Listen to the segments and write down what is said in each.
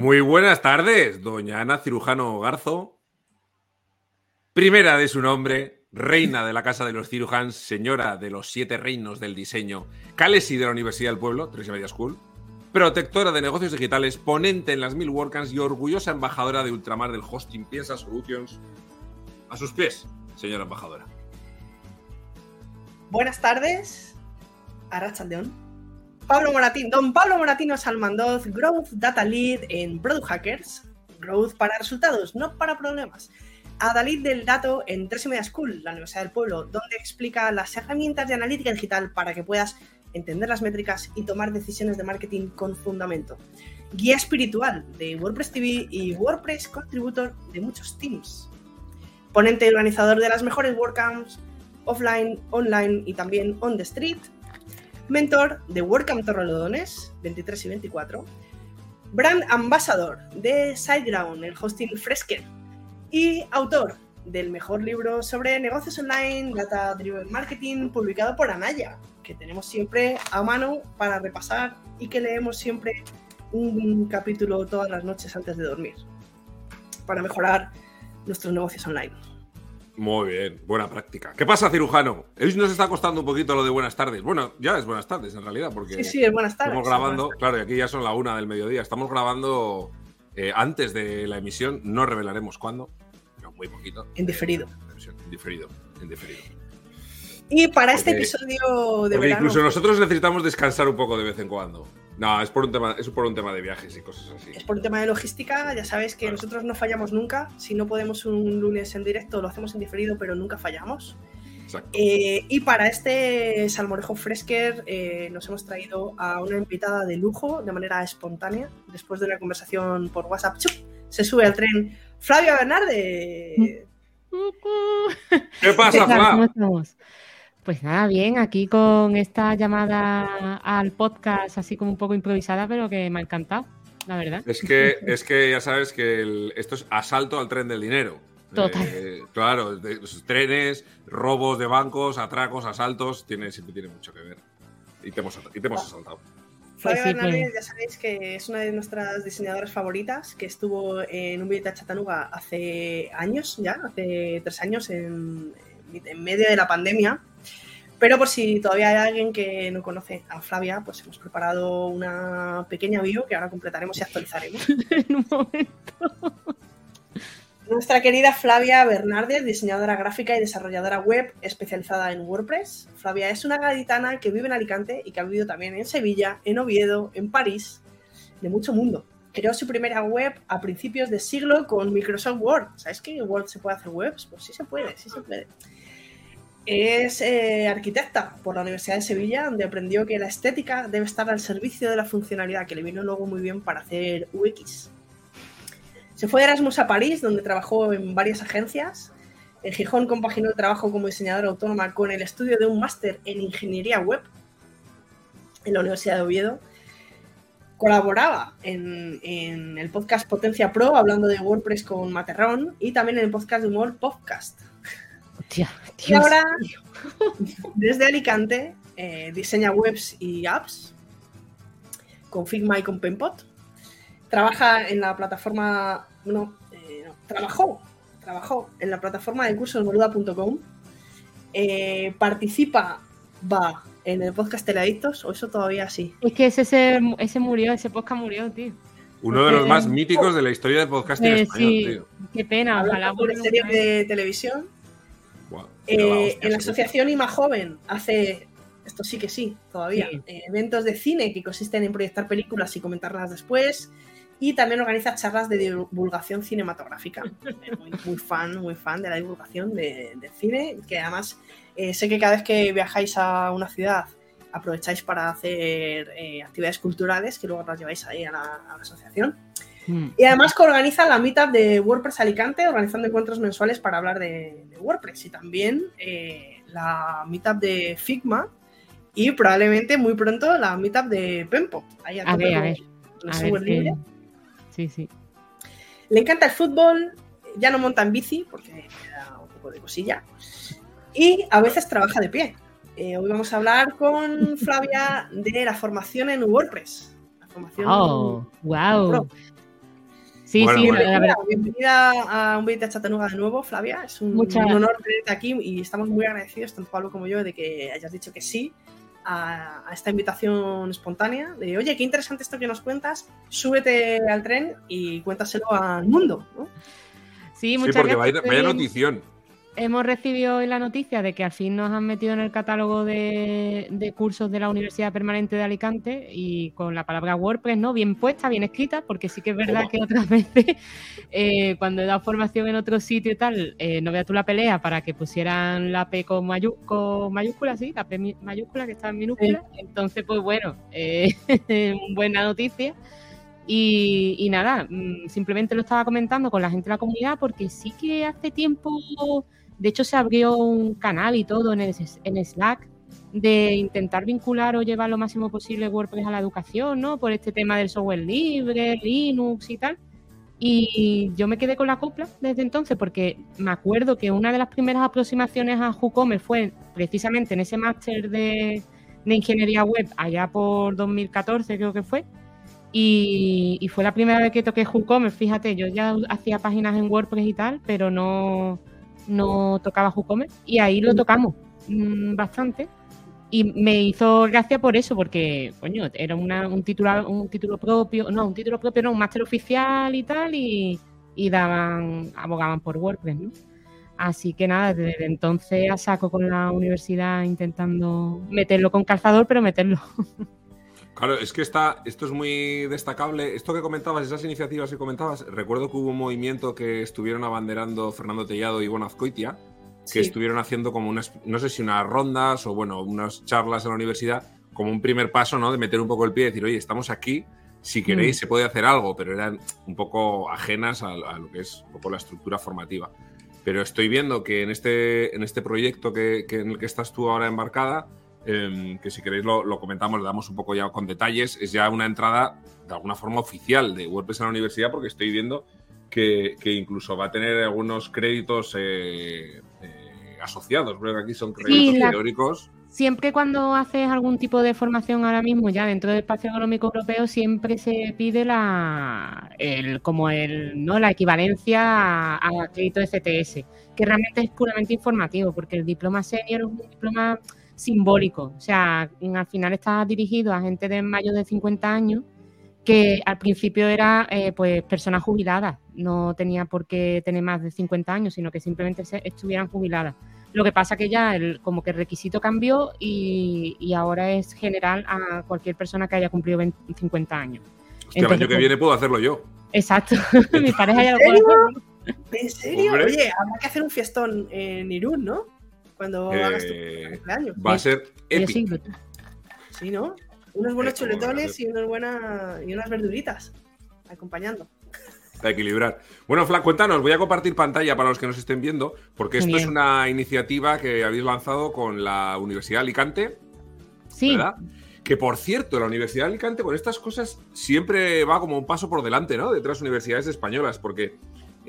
Muy buenas tardes, doña Ana Cirujano Garzo. Primera de su nombre, reina de la Casa de los Cirujans, señora de los siete reinos del diseño, Calesi de la Universidad del Pueblo, Tres Media School, protectora de negocios digitales, ponente en las mil WordCamps y orgullosa embajadora de ultramar del hosting Piensa Solutions. A sus pies, señora embajadora. Buenas tardes, Arrachaldeón. Pablo Moratín, don Pablo Moratino Salmandoz, Growth Data Lead en Product Hackers. Growth para resultados, no para problemas. Adalid del Dato en Tres y Media School, la Universidad del Pueblo, donde explica las herramientas de analítica digital para que puedas entender las métricas y tomar decisiones de marketing con fundamento. Guía espiritual de WordPress TV y WordPress Contributor de muchos teams. Ponente y organizador de las mejores WordCamps offline, online y también on the street. Mentor de WordCamp Torrelodones 23 y 24. Brand Ambassador de SiteGround, el hosting Fresker. Y autor del mejor libro sobre negocios online, Data Driven Marketing, publicado por Anaya, que tenemos siempre a mano para repasar y que leemos siempre un capítulo todas las noches antes de dormir, para mejorar nuestros negocios online. Muy bien, buena práctica. ¿Qué pasa, cirujano? Hoy nos está costando un poquito lo de buenas tardes. Bueno, ya es buenas tardes en realidad, porque Sí, sí, es buenas tardes. estamos grabando, claro, y aquí ya son la una del mediodía. Estamos grabando eh, antes de la emisión, no revelaremos cuándo, pero muy poquito. En diferido. En diferido, en diferido. Y para este episodio de Porque verano, incluso nosotros necesitamos descansar un poco de vez en cuando. No, es por un tema, es por un tema de viajes y cosas así. es por un tema de logística, ya sabéis que Claro. nosotros no fallamos nunca. Si no podemos un lunes en directo, lo hacemos en diferido, pero nunca fallamos. Exacto. Eh, y para este Salmorejo Fresker eh, nos hemos traído a una invitada de lujo de manera espontánea. Después de una conversación por WhatsApp, ¡chup! se sube al tren Flavia Bernarde. ¿Qué pasa, ¿Qué tal? ¿Cómo Fla? estamos? Pues nada, bien, aquí con esta llamada al podcast así como un poco improvisada, pero que me ha encantado, la verdad. Es que, es que ya sabes que el- esto es asalto al tren del dinero. Total. Eh, claro, de- los trenes, robos de bancos, atracos, asaltos, tiene, siempre tiene mucho que ver. Y te hemos, y te hemos asaltado. Flavia Pues sí, pues. ya sabéis que es una de nuestras diseñadoras favoritas, que estuvo en un billete a Chattanooga hace años ya, hace tres años, en, en medio de la pandemia. Pero por si todavía hay alguien que no conoce a Flavia, pues hemos preparado una pequeña bio que ahora completaremos y actualizaremos. en un momento. Nuestra querida Flavia Bernardes, diseñadora gráfica y desarrolladora web especializada en WordPress. Flavia es una gaditana que vive en Alicante y que ha vivido también en Sevilla, en Oviedo, en París, de mucho mundo. Creó su primera web a principios de siglo con Microsoft Word. ¿Sabes que en Word se puede hacer webs? Pues sí se puede, sí se puede. Es eh, arquitecta por la Universidad de Sevilla, donde aprendió que la estética debe estar al servicio de la funcionalidad, que le vino luego muy bien para hacer UX. Se fue de Erasmus a París, donde trabajó en varias agencias. En Gijón compaginó el trabajo como diseñadora autónoma con el estudio de un máster en ingeniería web en la Universidad de Oviedo. Colaboraba en, en el podcast Potencia Pro, hablando de WordPress con Materrón, y también en el podcast de humor Podcast. Hostia, Y Dios. ahora, desde Alicante, eh, diseña webs y apps con Figma y con Penpot. Trabaja en la plataforma. No, eh, no, trabajó. Trabajó en la plataforma de cursos boluda.com. Eh, participa, va en el podcast Teleadictos, o eso todavía sí. Es que ese, ese, ese murió, ese podcast murió, tío. Uno de los más míticos de la historia del podcasting Eh, español, sí, tío. qué pena, ojalá Habla sobre vuelva series de televisión. Eh, la en la asociación IMA Joven hace, esto sí que sí, todavía, Sí. eh, eventos de cine que consisten en proyectar películas y comentarlas después. Y también organiza charlas de divulgación cinematográfica. Eh, Muy, muy fan, muy fan de la divulgación de, de cine, que además eh, sé que cada vez que viajáis a una ciudad aprovecháis para hacer eh, actividades culturales que luego las lleváis ahí a la, a la asociación. Mm. Y además que organiza la meetup de WordPress Alicante, organizando encuentros mensuales para hablar de, de WordPress. Y también eh, la meetup de Figma y probablemente muy pronto la meetup de Pempo. Ahí A ver, a ver. A ver libre. Sí, sí. Le encanta el fútbol, ya no monta en bici porque le da un poco de cosilla. Y a veces trabaja de pie. Eh, hoy vamos a hablar con Flavia de la formación en WordPress. La formación Oh, wow. Pro. Sí, Bueno, sí, bueno. la verdad. Bienvenida a un vídeo de Chattanooga de nuevo, Flavia. Es un, Muchas- un honor tenerte aquí y estamos muy agradecidos, tanto Pablo como yo, de que hayas dicho que sí a, a esta invitación espontánea. De oye, qué interesante esto que nos cuentas, súbete al tren y cuéntaselo al mundo. ¿no? Sí, Sí, muchas porque gracias. vaya, vaya notición. Hemos recibido hoy la noticia de que al fin nos han metido en el catálogo de, de cursos de la Universidad Permanente de Alicante y con la palabra WordPress, ¿no? Bien puesta, bien escrita, porque sí que es verdad que otras veces, eh, cuando he dado formación en otro sitio y tal, eh, no veas tú la pelea para que pusieran la P con, mayúscula, sí, la P mayúscula que está en minúscula. Entonces, pues bueno, eh, buena noticia. Y, y nada, mm, simplemente lo estaba comentando con la gente de la comunidad porque sí que hace tiempo, de hecho se abrió un canal y todo en, el, Slack de intentar vincular o llevar lo máximo posible WordPress a la educación, ¿no? Por este tema del software libre, Linux y tal. Y yo me quedé con la copla desde entonces porque me acuerdo que una de las primeras aproximaciones a WooCommerce fue precisamente en ese máster de, de ingeniería web allá por 2014 creo que fue. Y, y fue la primera vez que toqué WooCommerce, fíjate, yo ya hacía páginas en WordPress y tal, pero no, no tocaba WooCommerce y ahí lo tocamos mm, bastante. Y me hizo gracia por eso, porque, coño, era una- un, un título propio, no, un título propio, no, un máster oficial y tal, y, y daban, abogaban por WordPress, ¿no? Así que nada, desde entonces a saco con la universidad intentando meterlo con calzador, pero meterlo. Claro, es que está, esto es muy destacable. Esto que comentabas, esas iniciativas que comentabas, recuerdo que hubo un movimiento que estuvieron abanderando Fernando Tellado y Ivonne Azcoitia, que Sí. estuvieron haciendo como unas, no sé si unas rondas o bueno, unas charlas en la universidad, como un primer paso, ¿no? De meter un poco el pie y decir, oye, estamos aquí, si queréis se puede hacer algo, pero eran un poco ajenas a, a lo que es un poco la estructura formativa. Pero estoy viendo que en este, en este proyecto que, que en el que estás tú ahora embarcada, eh, que si queréis lo, lo comentamos, le damos un poco ya con detalles, es ya una entrada de alguna forma oficial de WordPress en la universidad, porque estoy viendo que, que incluso va a tener algunos créditos eh, eh, asociados, creo que aquí son créditos la- teóricos. Siempre cuando haces algún tipo de formación ahora mismo ya dentro del espacio económico europeo siempre se pide la el, como el no la equivalencia a, a crédito CTS, que realmente es puramente informativo, porque el diploma senior es un diploma simbólico, o sea, al final está dirigido a gente de mayor de 50 años que al principio era eh, pues personas jubiladas, no tenía por qué tener más de 50 años, sino que simplemente se- estuvieran jubiladas. Lo que pasa que ya el, como que el requisito cambió y, y ahora es general a cualquier persona que haya cumplido 20 50 años. Hostia, el año que pues, viene puedo hacerlo yo. Exacto, mi pareja ya lo ¿En puede hacer. ¿En serio? Hombre. Oye, habrá que hacer un fiestón en Irún, ¿no? Cuando hagas tu Eh, cumpleaños. va a ser épico. sí, ¿no? Unos buenos chuletones y, unas buenas, y unas verduritas acompañando. Para equilibrar. Bueno, Flac, cuéntanos, voy a compartir pantalla para los que nos estén viendo, porque esto es una iniciativa que habéis lanzado con la Universidad de Alicante, sí, ¿verdad? Que por cierto, la Universidad de Alicante con estas cosas siempre va como un paso por delante, ¿no? De otras universidades españolas, porque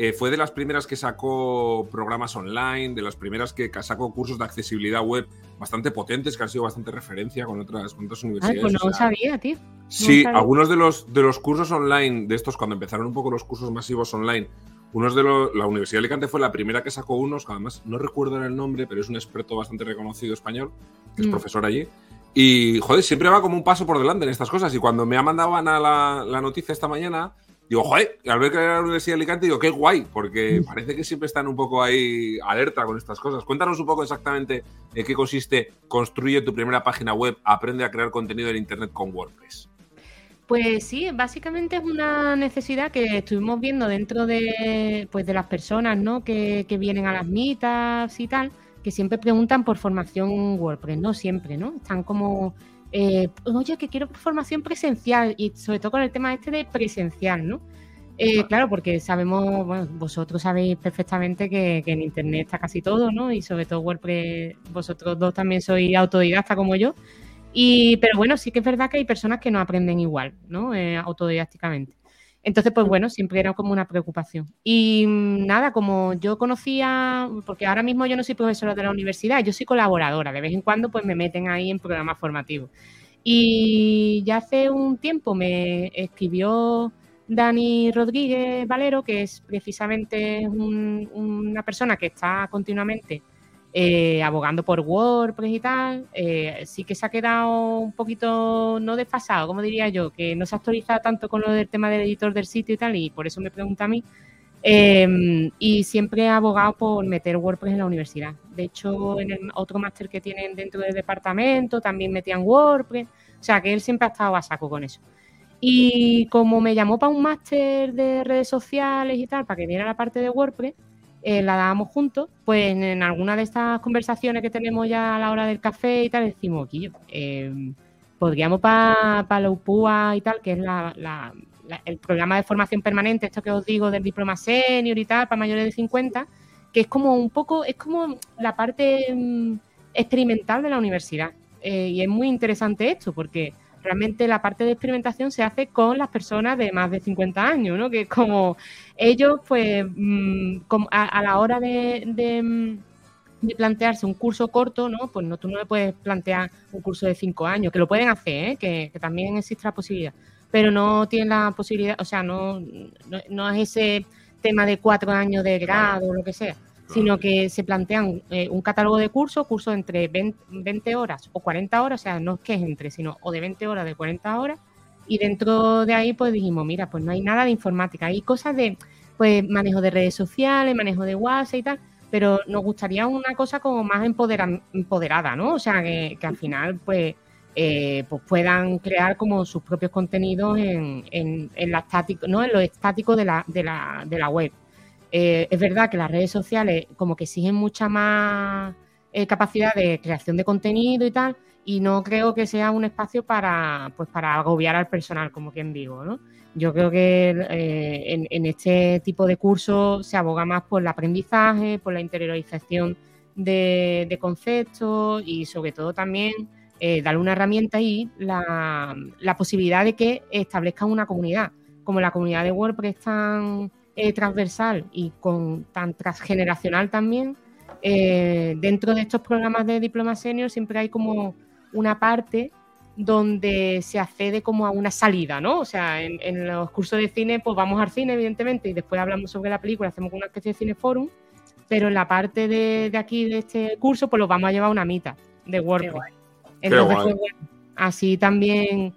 eh, fue de las primeras que sacó programas online, de las primeras que sacó cursos de accesibilidad web bastante potentes, que han sido bastante referencia con otras, con otras universidades. pues no o lo sea, sabía, tío. Sí, sabía. algunos de los, de los cursos online, de estos, cuando empezaron un poco los cursos masivos online, unos de los, la Universidad de Alicante fue la primera que sacó unos, que además no recuerdo el nombre, pero es un experto bastante reconocido español, que es Mm. profesor allí. Y, joder, siempre va como un paso por delante en estas cosas. Y cuando me ha mandado Ana la, la noticia esta mañana, digo, joder, al ver que era la Universidad de Alicante, digo, qué guay, porque parece que siempre están un poco ahí alerta con estas cosas. Cuéntanos un poco exactamente en qué consiste Construye tu primera página web, aprende a crear contenido en Internet con WordPress. Pues sí, básicamente es una necesidad que estuvimos viendo dentro de, pues, de las personas ¿no? que vienen a las mitas y tal, que siempre preguntan por formación WordPress, no siempre, ¿no? Están como, eh, oye, que quiero formación presencial y sobre todo con el tema este de presencial, ¿no? Eh, claro, porque sabemos, bueno, vosotros sabéis perfectamente que, que en Internet está casi todo, ¿no? Y sobre todo WordPress, vosotros dos también sois autodidacta como yo. Y, pero bueno, sí que es verdad que hay personas que no aprenden igual, ¿no? Eh, autodidácticamente. Entonces, pues bueno, siempre era como una preocupación. Y nada, como yo conocía, porque ahora mismo yo no soy profesora de la universidad, yo soy colaboradora, de vez en cuando pues me meten ahí en programas formativos. Y ya hace un tiempo me escribió Dani Rodríguez Valero, que es precisamente un- una persona que está continuamente eh, abogando por WordPress y tal, eh, sí que se ha quedado un poquito no desfasado, como diría yo, que no se actualiza tanto con lo del tema del editor del sitio y tal, y por eso me pregunta a mí. Eh, y siempre ha abogado por meter WordPress en la universidad. De hecho, en el otro máster que tienen dentro del departamento también metían WordPress. O sea, que él siempre ha estado a saco con eso. Y como me llamó para un máster de redes sociales y tal, para que diera la parte de WordPress, eh, la dábamos juntos, pues en alguna de estas conversaciones que tenemos ya a la hora del café y tal, decimos, eh, podríamos para pa la UPUA y tal, que es la- el programa de formación permanente, esto que os digo del diploma senior y tal, para mayores de 50, que es como un poco, es como la parte mm, experimental de la universidad. Eh, y es muy interesante esto, porque realmente la parte de experimentación se hace con las personas de más de 50 años, ¿no? Que como ellos, pues, mm, como a, a la hora mm, de plantearse un curso corto, ¿no? Pues no, tú no le puedes plantear un curso de cinco años, que lo pueden hacer, ¿eh? que, que también existe la posibilidad, pero no tienen la posibilidad, o sea, no, no, no es ese tema de cuatro años de grado o lo que sea, sino que se plantean eh, un catálogo de cursos, cursos entre 20, 20 horas o 40 horas, o sea, no es que es entre, sino o de 20 horas, de 40 horas, y dentro de ahí pues dijimos, mira, pues no hay nada de informática, hay cosas de pues manejo de redes sociales, manejo de WhatsApp y tal, pero nos gustaría una cosa como más empodera- empoderada, ¿no? O sea, que, que al final pues, eh, pues puedan crear como sus propios contenidos en, en, en la estático, ¿no? en lo estático de la, de la, de la web. Eh, es verdad que las redes sociales como que exigen mucha más eh, capacidad de creación de contenido y tal, y no creo que sea un espacio para, pues, para agobiar al personal, como quien digo, ¿no? Yo creo que eh, en, este tipo de cursos se aboga más por el aprendizaje, por la interiorización de, conceptos y sobre todo también darle una herramienta y la, la posibilidad de que establezcan una comunidad. Como la comunidad de WordPress tan eh, transversal y con tan transgeneracional también, eh, dentro de estos programas de diploma senior siempre hay como una parte donde se accede como a una salida, ¿no? O sea, en, en los cursos de cine, pues vamos al cine, evidentemente, y después hablamos sobre la película, hacemos una especie de cineforum, pero en la parte de, de aquí, de este curso, pues lo vamos a llevar a una mitad de WordPress. guay. Entonces, guay. pues, bueno, así también,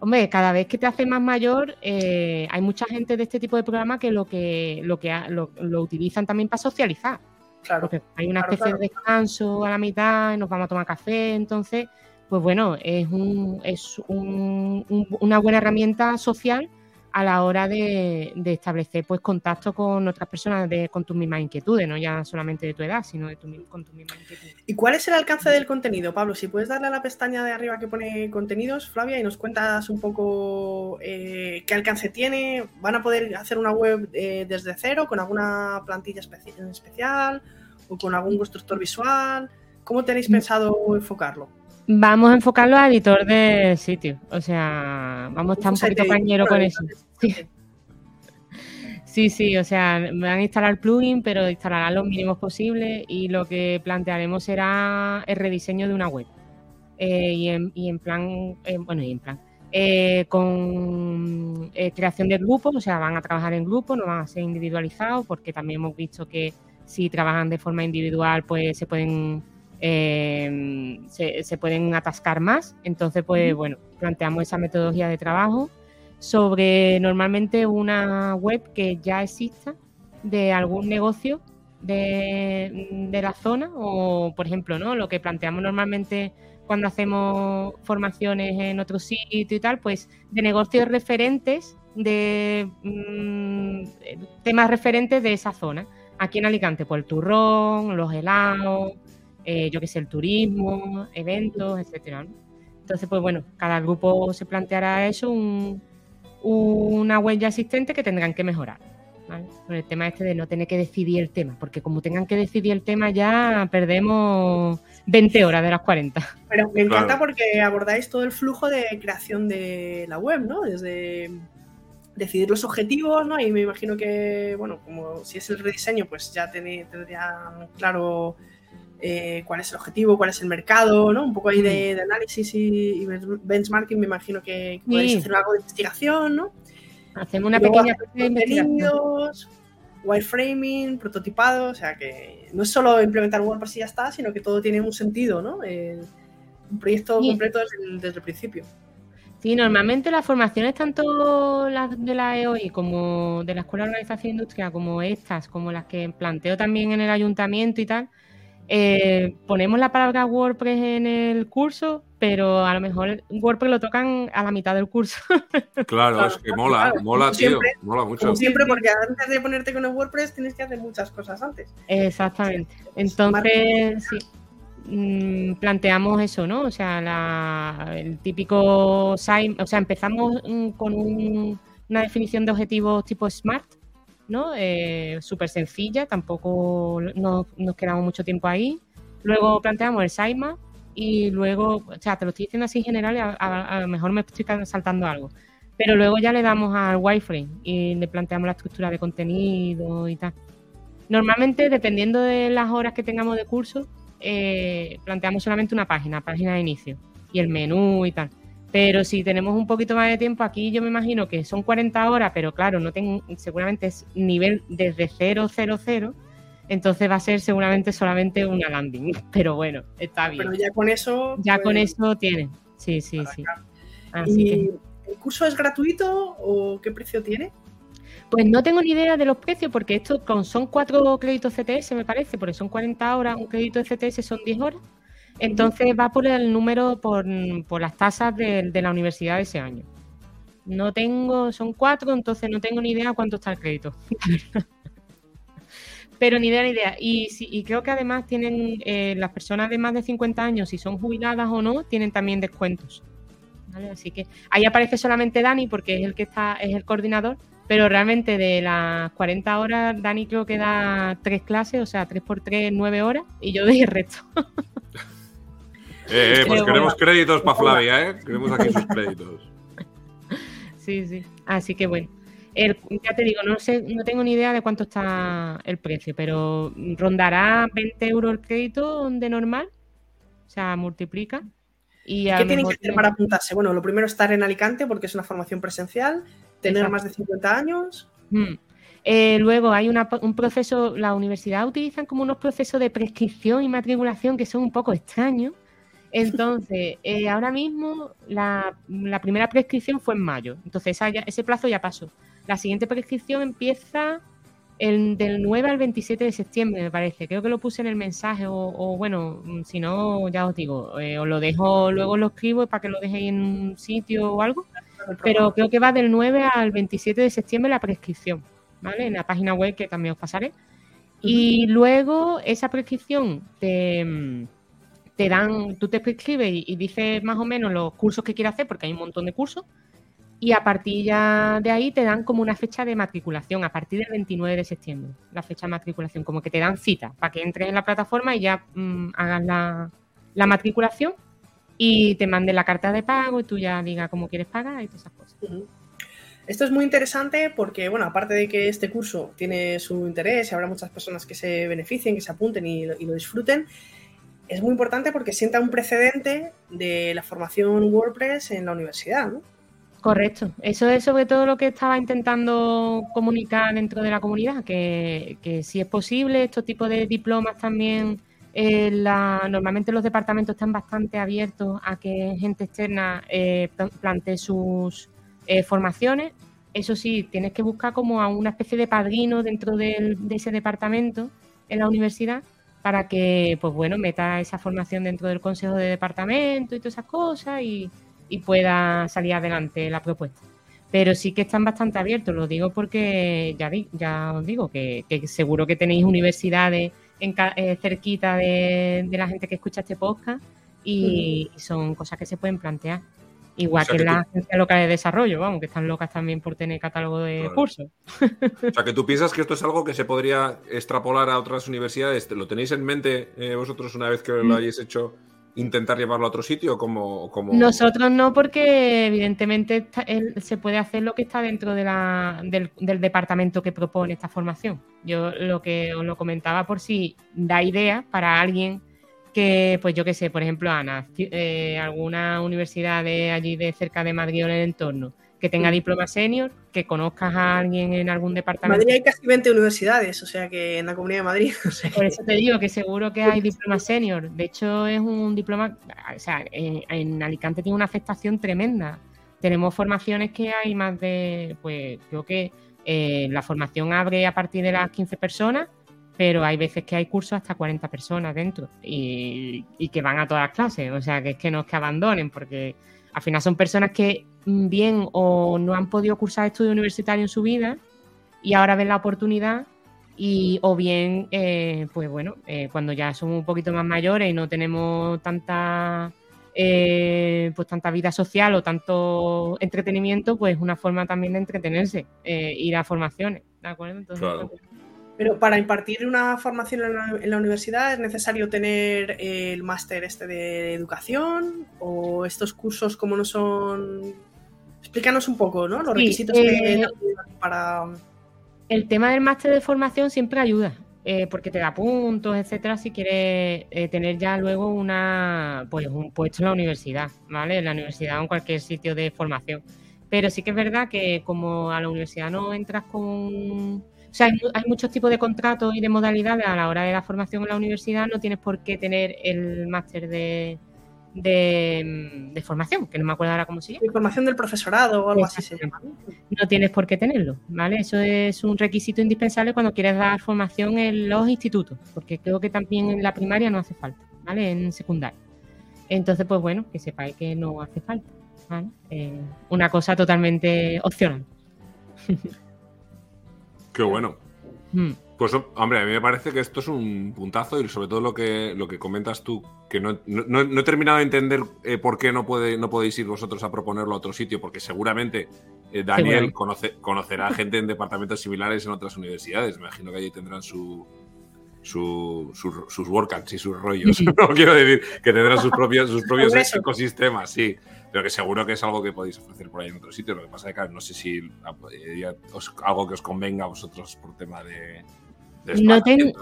hombre, cada vez que te haces más mayor, eh, hay mucha gente de este tipo de programas que lo que lo que ha- lo, lo utilizan también para socializar. Claro. Porque hay una Claro, especie claro. de descanso a la mitad y nos vamos a tomar café, entonces, pues bueno, es, un, es un- un- una buena herramienta social a la hora de, de establecer pues contacto con otras personas de, con tus mismas inquietudes, no ya solamente de tu edad, sino de tu, con tus mismas inquietudes. ¿Y cuál es el alcance del contenido, Pablo? Si puedes darle a la pestaña de arriba que pone contenidos, Flavia, y nos cuentas un poco eh, qué alcance tiene. ¿Van a poder hacer una web eh, desde cero con alguna plantilla especi- especial o con algún constructor visual? ¿Cómo tenéis pensado enfocarlo? Vamos a enfocarlo a editor de sitio. O sea, vamos a estar un poquito cañero con eso. Sí. Sí, sí, o sea, van a instalar plugin, pero instalarán los mínimos posibles y lo que plantearemos será el rediseño de una web. Eh, y, en, y en plan, eh, bueno, y en plan, eh, con eh, creación de grupos, o sea, van a trabajar en grupos, no van a ser individualizados, porque también hemos visto que si trabajan de forma individual, pues se pueden eh, se, se pueden atascar más. Entonces, pues bueno, planteamos esa metodología de trabajo sobre normalmente una web que ya exista de algún negocio de, de la zona o, por ejemplo, ¿no? lo que planteamos normalmente cuando hacemos formaciones en otro sitio y tal, pues de negocios referentes, de mm, temas referentes de esa zona. Aquí en Alicante, pues el turrón, los helados, eh, yo qué sé, el turismo, eventos, etcétera. ¿no? Entonces, pues bueno, cada grupo se planteará eso, un, una web ya existente que tendrán que mejorar. ¿vale? Con el tema este de no tener que decidir el tema, porque como tengan que decidir el tema ya perdemos 20 horas de las 40. Pero me encanta Claro. porque abordáis todo el flujo de creación de la web, ¿no? Desde decidir los objetivos, ¿no? Y me imagino que, bueno, como si es el rediseño, pues ya tenéis tendrían claro eh, cuál es el objetivo, cuál es el mercado, ¿no? Un poco ahí de, de análisis y, y benchmarking, me imagino que, que podéis Sí. hacer algo de investigación, ¿no? Hacemos una pequeña de contenidos, wireframing, prototipado, o sea que no es solo implementar WordPress y ya está, sino que todo tiene un sentido, ¿no? Eh, un proyecto Sí. completo desde el principio. Sí, normalmente las formaciones, tanto las de la EOI como de la Escuela de Organización Industrial, como estas, como las que planteo también en el ayuntamiento y tal, eh, ponemos la palabra WordPress en el curso, pero a lo mejor WordPress lo tocan a la mitad del curso. Claro, Claro, es que mola, claro. mola, tío. siempre. Mola mucho. Como siempre, porque antes de ponerte con el WordPress tienes que hacer muchas cosas antes. Exactamente. Entonces, sí, mm, planteamos eso, ¿no? O sea, la- el típico SIME, o sea, empezamos mm, con un- una definición de objetivos tipo SMART, ¿no? Eh, Súper sencilla, tampoco no- nos quedamos mucho tiempo ahí. Luego planteamos el sitemap y luego, o sea, te lo estoy diciendo así en general a- a lo mejor me estoy saltando algo. Pero luego ya le damos al wireframe y le planteamos la estructura de contenido y tal. Normalmente, dependiendo de las horas que tengamos de curso, eh, planteamos solamente una página, página de inicio y el menú y tal. Pero si tenemos un poquito más de tiempo, aquí yo me imagino que son 40 horas, pero claro, no tengo, seguramente es nivel desde 000, entonces va a ser seguramente solamente una landing. Pero bueno, está bien. Pero ya con eso. ya con pues, eso tiene. Sí, sí, sí. Así ¿Y que. el curso es gratuito o qué precio tiene? Pues no tengo ni idea de los precios, porque esto con, son cuatro créditos CTS, me parece, porque son 40 horas, un crédito de CTS son 10 horas. Entonces va por el número, por, las tasas de, de la universidad ese año. No tengo, son cuatro, entonces no tengo ni idea cuánto está el crédito. Pero ni idea, ni idea. Y, si- y creo que además tienen eh, las personas de más de 50 años, si son jubiladas o no, tienen también descuentos. ¿Vale? Así que ahí aparece solamente Dani porque es el que está, es el coordinador, pero realmente de las 40 horas, Dani creo que da tres clases, o sea, 3 por 3, 9 horas, y yo doy el resto. Eh, eh, pues queremos bueno. créditos para Flavia, ¿eh? Queremos aquí sus créditos. Sí, sí. Así que bueno. El- ya te digo, no sé, no tengo ni idea de cuánto está el precio, pero rondará 20 euros el crédito de normal. O sea, multiplica. Y ¿Qué tienen que hacer para apuntarse? Bueno, lo primero estar en Alicante porque es una formación presencial, tener Exacto. más de 50 años. Mm. Eh, luego hay una- un proceso, la universidad utilizan como unos procesos de prescripción y matriculación que son un poco extraños. Entonces, eh, ahora mismo la, la primera prescripción fue en mayo, entonces esa ya- ese plazo ya pasó. La siguiente prescripción empieza el, del 9 al 27 de septiembre, me parece. Creo que lo puse en el mensaje o, o bueno, mm, si no, ya os digo, eh, os lo dejo, luego lo escribo para que lo dejéis en un sitio o algo. Pero creo que va del 9 al 27 de septiembre la prescripción, ¿vale? En la página web que también os pasaré. Y luego esa prescripción te, te dan, tú te prescribes y, y dices más o menos los cursos que quieres hacer, porque hay un montón de cursos, y a partir ya de ahí te dan como una fecha de matriculación, a partir del 29 de septiembre, la fecha de matriculación, como que te dan cita para que entres en la plataforma y ya mm, hagas la, la matriculación y te manden la carta de pago y tú ya digas cómo quieres pagar y todas esas cosas. Esto es muy interesante porque, bueno, aparte de que este curso tiene su interés y habrá muchas personas que se beneficien, que se apunten y lo disfruten, es muy importante porque sienta un precedente de la formación WordPress en la universidad, ¿no? Correcto. Eso es sobre todo lo que estaba intentando comunicar dentro de la comunidad, que, que si es posible, estos tipos de diplomas también, eh, la- normalmente los departamentos están bastante abiertos a que gente externa eh, pla- plantee sus eh, formaciones. Eso sí, tienes que buscar como a una especie de padrino dentro de ese departamento en la universidad para que, pues bueno, meta esa formación dentro del consejo de departamento y todas esas cosas y, y pueda salir adelante la propuesta. Pero sí que están bastante abiertos, lo digo porque ya, di- ya os digo que, que seguro que tenéis universidades en eh, cerquita de, de la gente que escucha este podcast y, y son cosas que se pueden plantear. Igual O sea que, que las tú- agencias locales de desarrollo, vamos, que están locas también por tener catálogo de cursos. O sea, que tú piensas que esto es algo que se podría extrapolar a otras universidades. ¿Lo tenéis en mente eh, vosotros una vez que Mm. lo hayáis hecho? ¿Intentar llevarlo a otro sitio? o como, como... Nosotros no, porque evidentemente está- se puede hacer lo que está dentro de la- del, del departamento que propone esta formación. Yo lo que os lo comentaba por si da idea para alguien que, pues yo qué sé, por ejemplo, Ana, eh, alguna universidad de allí de cerca de Madrid o en el entorno, que tenga diploma senior, que conozcas a alguien en algún En departamento. Madrid hay casi 20 universidades, o sea que en la Comunidad de Madrid. o sea que- Por eso te digo que seguro que hay diploma senior. De hecho, es un diploma, o sea, en, en Alicante tiene una afectación tremenda. Tenemos formaciones que hay más de, pues creo que eh, la formación abre a partir de las 15 personas, pero hay veces que hay cursos hasta 40 personas dentro y, y que van a todas las clases. O sea, que es que no es que abandonen, porque al final son personas que bien o no han podido cursar estudio universitario en su vida y ahora ven la oportunidad y o bien eh, pues bueno eh, cuando ya somos un poquito más mayores y no tenemos tanta eh, pues tanta vida social o tanto entretenimiento pues una forma también de entretenerse eh, ir a formaciones de acuerdo entonces Claro. Pero para impartir una formación en la, en la universidad es necesario tener el máster este de educación o estos cursos como no son... Explícanos un poco, ¿no? Los Sí, requisitos eh, que para... el tema del máster de formación siempre ayuda, eh, porque te da puntos, etcétera, si quieres eh, tener ya luego una, pues, un puesto en la universidad, ¿vale? En la universidad o en cualquier sitio de formación. Pero sí que es verdad que como a la universidad no entras con... O sea, hay, hay muchos tipos de contratos y de modalidades a la hora de la formación en la universidad, no tienes por qué tener el máster de, de, de formación, que no me acuerdo ahora cómo se llama. Información del profesorado o algo así se llama. no tienes por qué tenerlo, ¿vale? Eso es un requisito indispensable cuando quieres dar formación en los institutos, porque creo que también en la primaria no hace falta, ¿vale? En secundaria. Entonces, pues bueno, que sepáis que no hace falta, ¿vale? Eh, una cosa totalmente opcional. Qué bueno. Mm. Pues hombre, a mí me parece que esto es un puntazo y sobre todo lo que, lo que comentas tú, que no, no- he terminado de entender eh, por qué no, puede, no podéis ir vosotros a proponerlo a otro sitio, porque seguramente eh, Daniel conoce- conocerá gente en departamentos similares en otras universidades. Me imagino que allí tendrán su, su- su- sus workouts y sus rollos. no quiero decir que tendrán sus propios, sus propios ecosistemas, sí. Pero que seguro que es algo que podéis ofrecer por ahí en otro sitio. Lo que pasa es que claro, no sé si eh, ya os- algo que os convenga a vosotros por tema de, No de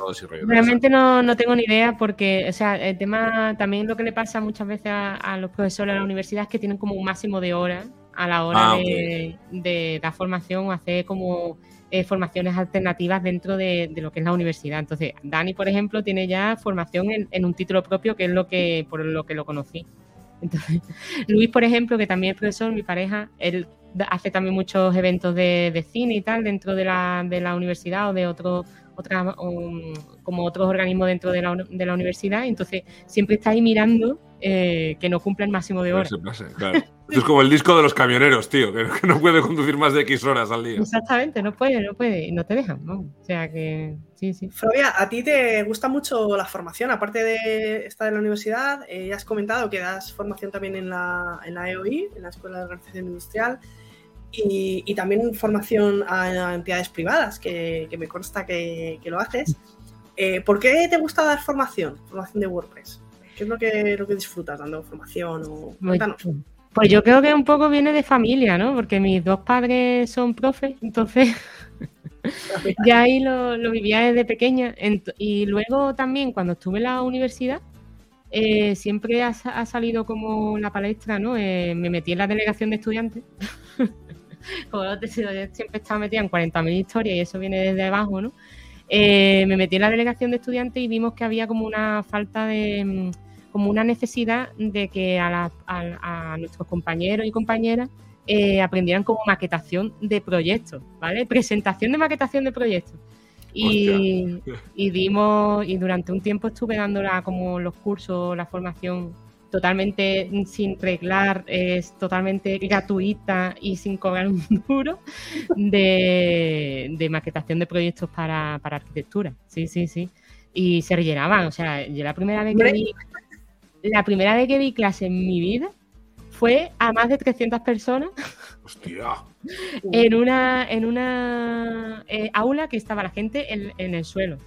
Realmente no, no tengo ni idea porque, o sea, el tema también lo que le pasa muchas veces a, a los profesores de la universidad es que tienen como un máximo de horas a la hora Ah, de, de dar formación hacer como eh, formaciones alternativas dentro de, lo que es la universidad. Entonces, Dani, por ejemplo, tiene ya formación en, un título propio que es lo que por lo que lo conocí. Entonces, Luis, por ejemplo, que también es profesor, mi pareja, él hace también muchos eventos de, de cine y tal dentro de la, de la universidad o de otro, otra, um, como otros organismos dentro de la, de la universidad. Entonces, siempre está ahí mirando eh, que no cumpla el máximo de horas. Claro. Es como el disco de los camioneros, tío, que, que no puede conducir más de X horas al día. Exactamente, no puede, no puede, y no te dejan, ¿no? O sea que, sí, sí. Flavia, a ti te gusta mucho la formación, aparte de estar en la universidad, eh, ya has comentado que das formación también en la, en la EOI, en la Escuela de Organización Industrial, y, y también formación a, entidades privadas, que, que me consta que, que lo haces. Eh, ¿Por qué te gusta dar formación, formación de WordPress? ¿Qué es lo que, lo que disfrutas dando formación? O, Muy- cuéntanos. Pues yo creo que un poco viene de familia, ¿no? Porque mis dos padres son profes, entonces ya ahí lo, lo vivía desde pequeña. Y luego también cuando estuve en la universidad, eh, siempre ha, ha salido como la palestra, ¿no? Eh, me metí en la delegación de estudiantes. como no te siempre estaba metida en 40.000 historias y eso viene desde abajo, ¿no? Eh, me metí en la delegación de estudiantes y vimos que había como una falta de, mm, como una necesidad de que a, la- a- a nuestros compañeros y compañeras eh, aprendieran como maquetación de proyectos, ¿vale? Presentación de maquetación de proyectos. Y, y dimos, y durante un tiempo estuve dándola como los cursos, la formación totalmente sin reglar, es totalmente gratuita y sin cobrar un duro de, de maquetación de proyectos para, para arquitectura. Sí, sí, sí. Y se rellenaban. O sea, yo la primera vez que vi, la primera vez que vi clase en mi vida fue fue a más de 300 personas Hostia. en una, en una eh, aula que estaba la gente en, en el suelo,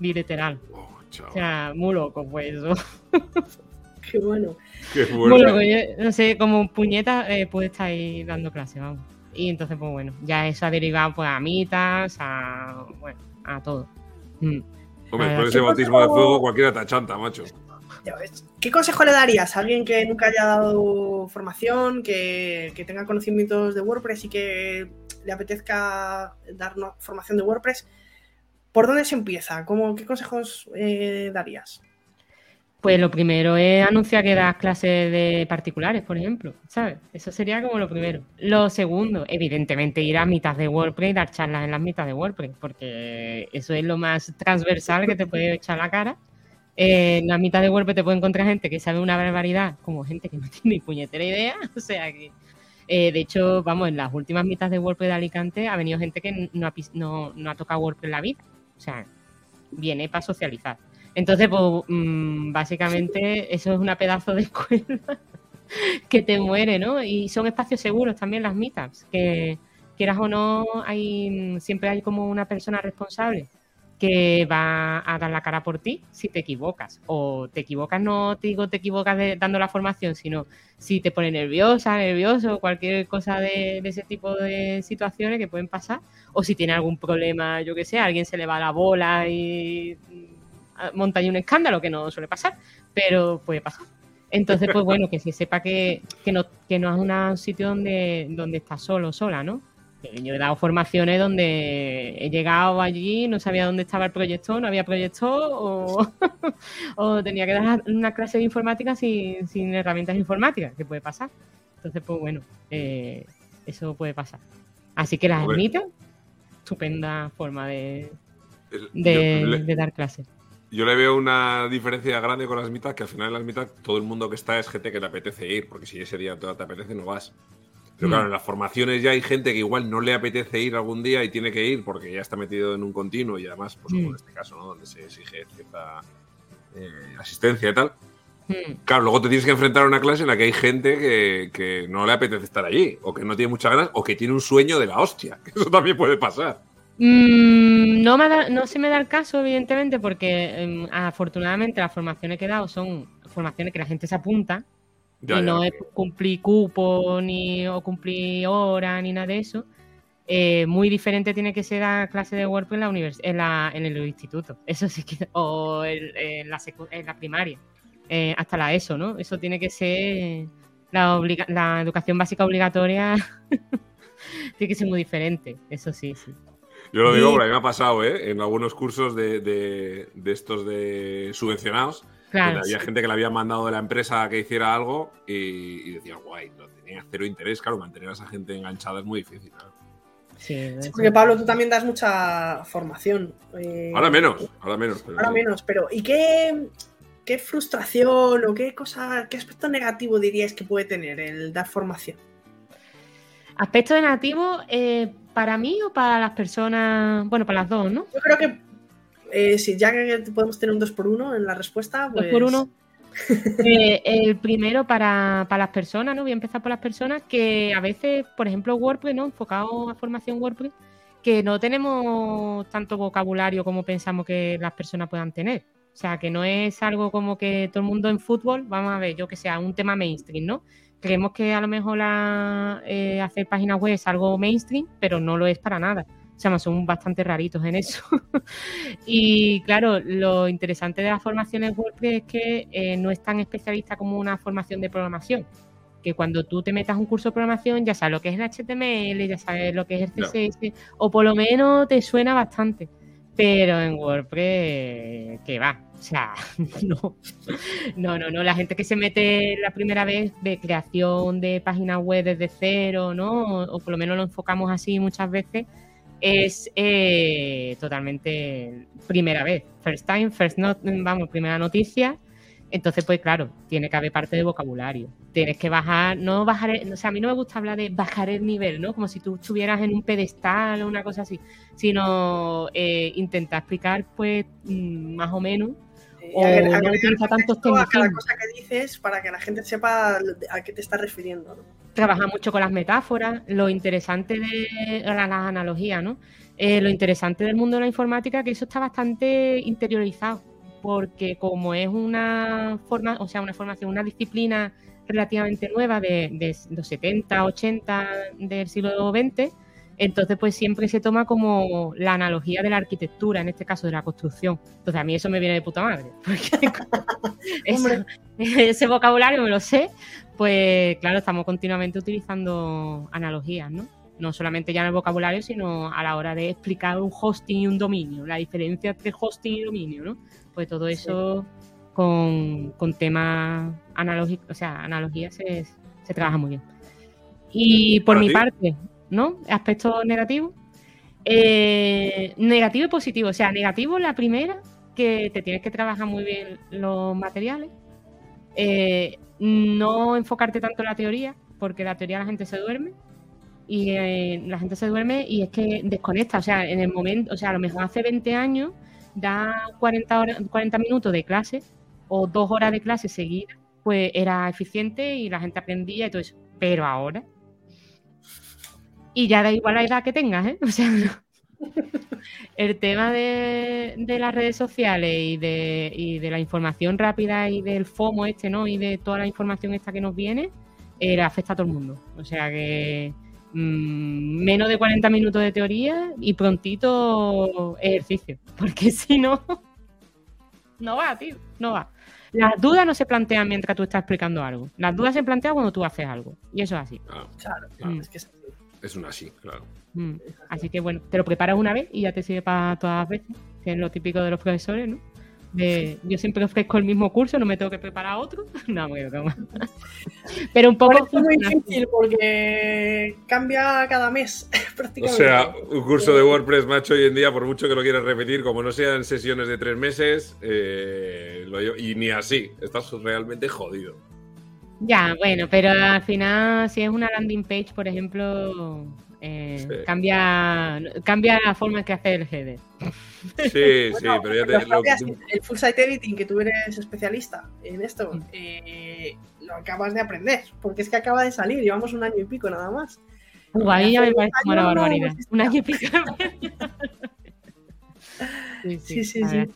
literal. Oh. O sea, muy loco, pues eso. Qué bueno. Qué bueno. yo no sé, como puñeta eh, puede estar ahí dando clase, vamos. Y entonces, pues bueno, ya eso ha derivado pues, a mitas, a, bueno, a todo. Mm. Hombre, Ah, con ¿qué ese bautismo de fuego cualquiera te achanta, macho. ¿Qué consejo le darías a alguien que nunca haya dado formación, que, que tenga conocimientos de WordPress y que le apetezca dar formación de WordPress? ¿Por dónde se empieza? ¿Cómo, ¿Qué consejos eh, darías? Pues lo primero es anunciar que das clases de particulares, por ejemplo, ¿sabes? Eso sería como lo primero. Lo segundo, evidentemente, ir a mitad de WordPress y dar charlas en las mitad de WordPress, porque eso es lo más transversal que te puede echar la cara. Eh, en la mitad de WordPress te puede encontrar gente que sabe una barbaridad, como gente que no tiene ni puñetera idea. O sea que, eh, de hecho, vamos, en las últimas mitad de WordPress de Alicante ha venido gente que no ha, no ha tocado WordPress en la vida. O sea, viene para socializar. Entonces, pues, mm, básicamente, eso es una pedazo de escuela que te muere, ¿no? Y son espacios seguros también las meetups, que quieras o no, hay siempre hay como una persona responsable que va a dar la cara por ti si te equivocas. O te equivocas, no te digo te equivocas dando la formación, sino si te pone nerviosa, nervioso, cualquier cosa de, ese tipo de situaciones que pueden pasar. O si tiene algún problema, yo que sé, alguien se le va la bola y mm, monta ahí un escándalo, que no suele pasar, pero puede pasar. Entonces, pues bueno, que se sepa que, que no, que no es una- un sitio donde, donde estás solo sola, ¿no? Yo he dado formaciones donde he llegado allí, no sabía dónde estaba el proyector, no había proyector, o, o tenía que dar una clase de informática sin, sin herramientas informáticas, que puede pasar. Entonces, pues bueno, eh, eso puede pasar. Así que las ermitas, estupenda forma de, de dar clases. Yo le veo una diferencia grande con las mitad, que al final en las mitad todo el mundo que está es gente que te apetece ir, porque si ese día todo te apetece no vas. Pero Mm. claro, en las formaciones ya hay gente que igual no le apetece ir algún día y tiene que ir porque ya está metido en un continuo y además, pues como Mm. en este caso, ¿no? Donde se exige cierta eh, asistencia y tal. Mm. Claro, luego te tienes que enfrentar a una clase en la que hay gente que, que no le apetece estar allí, o que no tiene muchas ganas, o que tiene un sueño de la hostia. Que eso también puede pasar. Mm, no, me da- no se me da el caso, evidentemente, porque em, afortunadamente las formaciones que he dado son formaciones que la gente se apunta Ya, y ya, no es cumplir cupo ni o cumplir hora ni nada de eso. Eh, muy diferente tiene que ser la clase de WordPress en, la univers- en, la- en el instituto. Eso sí que. O el- en, la, en la primaria. Eh, hasta la ESO, ¿no? Eso tiene que ser. La, la educación básica obligatoria tiene que ser muy diferente. Eso sí, sí. Yo lo digo Y- porque a mí me ha pasado, ¿eh? En algunos cursos de, de- de estos de subvencionados, Claro. donde había gente que le había mandado de la empresa que hiciera algo y, y decía, guay, no tenía cero interés. Claro, mantener a esa gente enganchada es muy difícil. claro. Sí. Porque Pablo, tú también das mucha formación. eh, Ahora menos, ahora menos. pero Ahora sí. menos, pero ¿y qué, qué frustración o qué cosa, qué aspecto negativo diríais que puede tener el dar formación? Aspecto negativo, eh, ¿para mí o para las personas? Bueno, para las dos, ¿no? Yo creo que eh, si ya que podemos tener un 2 por 1 en la respuesta, Dos pues por uno. Eh, el primero para, para las personas, ¿no? Voy a empezar por las personas que a veces, por ejemplo, WordPress, ¿no? Enfocado a formación WordPress, que no tenemos tanto vocabulario como pensamos que las personas puedan tener. O sea, que no es algo como que todo el mundo en fútbol, vamos a ver, yo que sea, un tema mainstream, ¿no? Creemos que a lo mejor la, eh, hacer páginas web es algo mainstream, pero no lo es para nada. O sea, son bastante raritos en eso. y claro, lo interesante de las formaciones WordPress es que eh, no es tan especialista como una formación de programación. Que cuando tú te metas un curso de programación ya sabes lo que es el HTML, ya sabes lo que es el. CSS, o por lo menos te suena bastante. Pero en WordPress, que va. O sea, no. No, no, no. La gente que se mete la primera vez de creación de páginas web desde cero, ¿no? O, por lo menos lo enfocamos así muchas veces, es eh, totalmente primera vez. First time, first not, vamos, primera noticia. Entonces, pues claro, tiene que haber parte de vocabulario. Tienes que bajar, no bajar, el- o sea, a mí no me gusta hablar de bajar el nivel, ¿no? Como si tú estuvieras en un pedestal o una cosa así, sino eh, intentar explicar, pues, mm, más o menos O agregar no utiliza tantos a cada cosa que dices para que la gente sepa a qué te estás refiriendo. ¿no? trabaja mucho con las metáforas, lo interesante de la- las analogías, ¿no? Eh, lo interesante del mundo de la informática que eso está bastante interiorizado, porque como es una forma, o sea, una formación, una disciplina relativamente nueva de, de los 70, 80 del siglo XX, entonces pues siempre se toma como la analogía de la arquitectura, en este caso de la construcción. Entonces a mí eso me viene de puta madre, porque eso- ese vocabulario me lo sé, pues claro, estamos continuamente utilizando analogías, ¿no? No solamente ya en el vocabulario, sino a la hora de explicar un hosting y un dominio, la diferencia entre hosting y dominio, ¿no? Pues todo eso con, con temas analógicos, o sea, analogías se, se trabaja muy bien. Y por ¿Para mi ti? parte, ¿no? Aspectos negativos. Eh, negativo y positivo. O sea, negativo la primera, que te tienes que trabajar muy bien los materiales. Eh, no enfocarte tanto en la teoría, porque la teoría la gente se duerme. Y eh, la gente se duerme y es que desconecta. O sea, en el momento, o sea, a lo mejor hace 20 años da 40, horas, 40 minutos de clase o dos horas de clase seguidas, pues era eficiente y la gente aprendía y todo eso. Pero ahora. Y ya da igual la edad que tengas, ¿eh? O sea, el tema de, de las redes sociales y de, y de la información rápida y del FOMO este, ¿no? Y de toda la información esta que nos viene, eh, afecta a todo el mundo. O sea que mm, menos de 40 minutos de teoría y prontito ejercicio. Porque si no, no va, tío, no va. Las dudas no se plantean mientras tú estás explicando algo. Las dudas se plantean cuando tú haces algo. Y eso es así. Ah, Claro, Mm. es que es así. es una así, claro. Mm. Así que bueno, te lo preparas una vez y ya te sirve para todas las veces, que es lo típico de los profesores, ¿no? De, yo siempre ofrezco el mismo curso, no me tengo que preparar otro. No, me. Pero un poco. es muy difícil porque cambia cada mes O prácticamente. sea, un curso de WordPress, macho, hoy en día, por mucho que lo quieras repetir, como no sean sesiones de tres meses, eh, lo llevo- y ni así, estás realmente jodido. Ya, bueno, pero al final, si es una landing page, por ejemplo, eh, Sí. cambia, cambia la forma en que hace el header. Sí, Bueno, sí, pero ya te. lo- el full site editing, que tú eres especialista en esto, Mm. eh, lo acabas de aprender, porque es que acaba de salir, llevamos un año y pico nada más. Ahí ya me parece un una barbaridad. hemos Un año y pico. Sí, sí, la sí. verdad.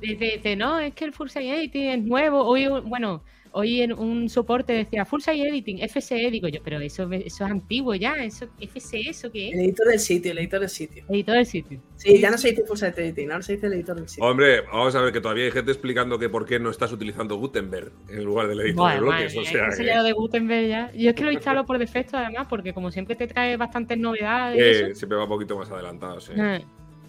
Dice, dice, no, es que el Full Site Editing es nuevo. Hoy, bueno, hoy en un soporte decía Full Site Editing, FSE, digo yo, pero eso, eso es antiguo ya, eso, FSE, ¿eso qué El es? editor del sitio, el editor del sitio. Editor del sitio. Sí, ya no se dice full site editing, ahora se dice el editor del sitio. Hombre, vamos a ver que todavía hay gente explicando que por qué no estás utilizando Gutenberg en lugar del editor de Bueno, bloques. madre o sea, eso que- de Gutenberg ya. Yo es que lo instalo por defecto además, porque como siempre te trae bastantes novedades. eh, eso. siempre va un poquito más adelantado, sí. Ah,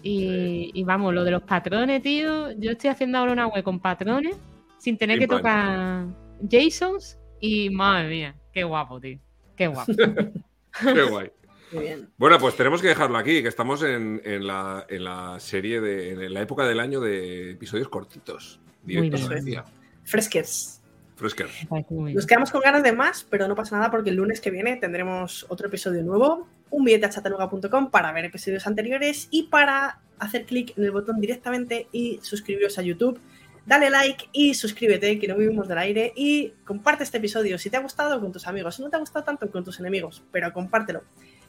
Y, y vamos, lo de los patrones, tío. Yo estoy haciendo ahora una web con patrones sin tener que tocar JSONs. Y madre mía, qué guapo, tío. Qué guapo. Qué guay. Muy bien. Bueno, pues tenemos que dejarlo aquí, que estamos en, en la, en la serie de. en la época del año de episodios cortitos. Directos muy bien. Nos quedamos con ganas de más, pero no pasa nada porque el lunes que viene tendremos otro episodio nuevo, un billete a chatanuga.com para ver episodios anteriores y para hacer clic en el botón directamente y suscribiros a YouTube. Dale like y suscríbete, que no vivimos del aire, y comparte este episodio si te ha gustado con tus amigos, si no te ha gustado tanto con tus enemigos, pero compártelo,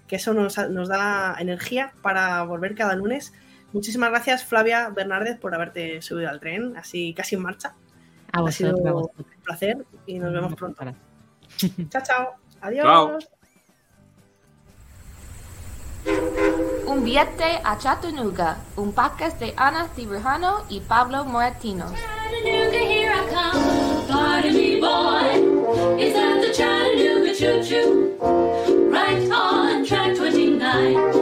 que eso nos, nos da energía para volver cada lunes. Muchísimas gracias Flavia Bernárdez por haberte subido al tren, así casi en marcha. A Ha sido vosotros, un placer y nos vemos pronto. Chao, chao. Adiós. Chao. Un viete a Chattanooga, un podcast de Ana Cirujano y Pablo Moratino. Chattanooga, here I come, pardon me, boy. Is that the Chattanooga choo-choo? Right on track 29.